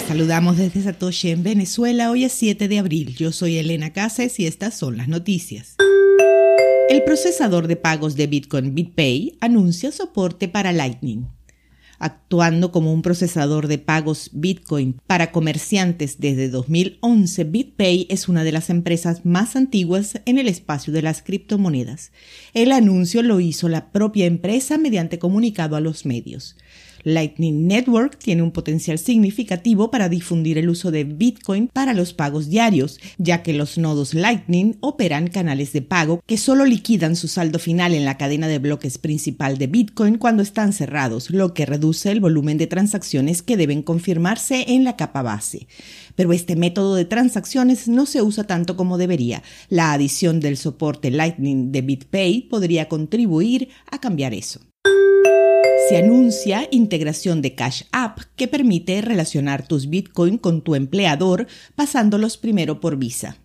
Saludamos desde Satoshi en Venezuela. Hoy es 7 de abril. Yo soy Elena Casas y estas son las noticias. El procesador de pagos de Bitcoin BitPay anuncia soporte para Lightning. Actuando como un procesador de pagos Bitcoin para comerciantes desde 2011, BitPay es una de las empresas más antiguas en el espacio de las criptomonedas. El anuncio lo hizo la propia empresa mediante comunicado a los medios. Lightning Network tiene un potencial significativo para difundir el uso de Bitcoin para los pagos diarios, ya que los nodos Lightning operan canales de pago que solo liquidan su saldo final en la cadena de bloques principal de Bitcoin cuando están cerrados, lo que reduce el volumen de transacciones que deben confirmarse en la capa base. Pero este método de transacciones no se usa tanto como debería. La adición del soporte Lightning de BitPay podría contribuir a cambiar eso se anuncia integración de Cash App que permite relacionar tus Bitcoin con tu empleador pasándolos primero por Visa.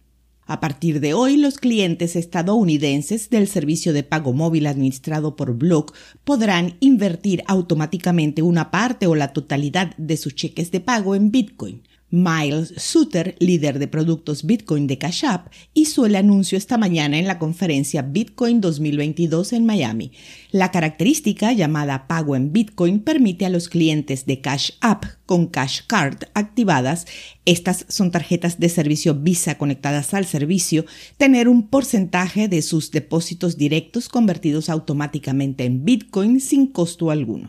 A partir de hoy, los clientes estadounidenses del servicio de pago móvil administrado por Block podrán invertir automáticamente una parte o la totalidad de sus cheques de pago en Bitcoin. Miles Suter, líder de productos Bitcoin de Cash App, hizo el anuncio esta mañana en la conferencia Bitcoin 2022 en Miami. La característica llamada pago en Bitcoin permite a los clientes de Cash App con Cash Card activadas, estas son tarjetas de servicio Visa conectadas al servicio, tener un porcentaje de sus depósitos directos convertidos automáticamente en Bitcoin sin costo alguno.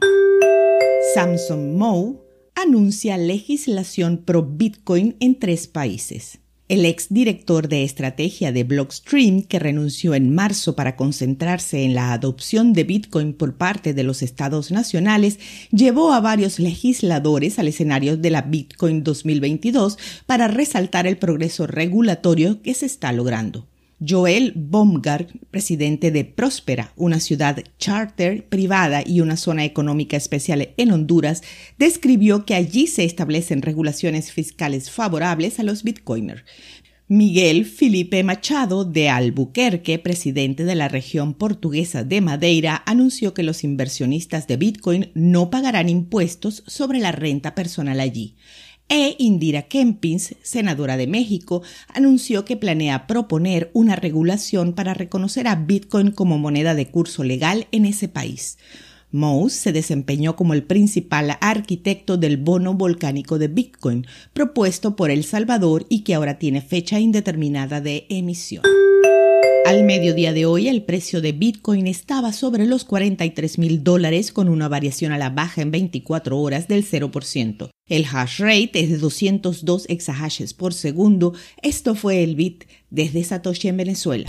Samsung Mo anuncia legislación pro Bitcoin en tres países. El ex director de estrategia de Blockstream, que renunció en marzo para concentrarse en la adopción de Bitcoin por parte de los estados nacionales, llevó a varios legisladores al escenario de la Bitcoin 2022 para resaltar el progreso regulatorio que se está logrando. Joel Baumgart, presidente de Próspera, una ciudad charter privada y una zona económica especial en Honduras, describió que allí se establecen regulaciones fiscales favorables a los bitcoiners. Miguel Felipe Machado de Albuquerque, presidente de la región portuguesa de Madeira, anunció que los inversionistas de Bitcoin no pagarán impuestos sobre la renta personal allí e Indira Kempins, senadora de México, anunció que planea proponer una regulación para reconocer a Bitcoin como moneda de curso legal en ese país. Mouse se desempeñó como el principal arquitecto del bono volcánico de Bitcoin, propuesto por El Salvador y que ahora tiene fecha indeterminada de emisión. Al mediodía de hoy, el precio de Bitcoin estaba sobre los 43 mil dólares con una variación a la baja en 24 horas del 0%. El hash rate es de 202 exahashes por segundo. Esto fue el Bit desde Satoshi en Venezuela.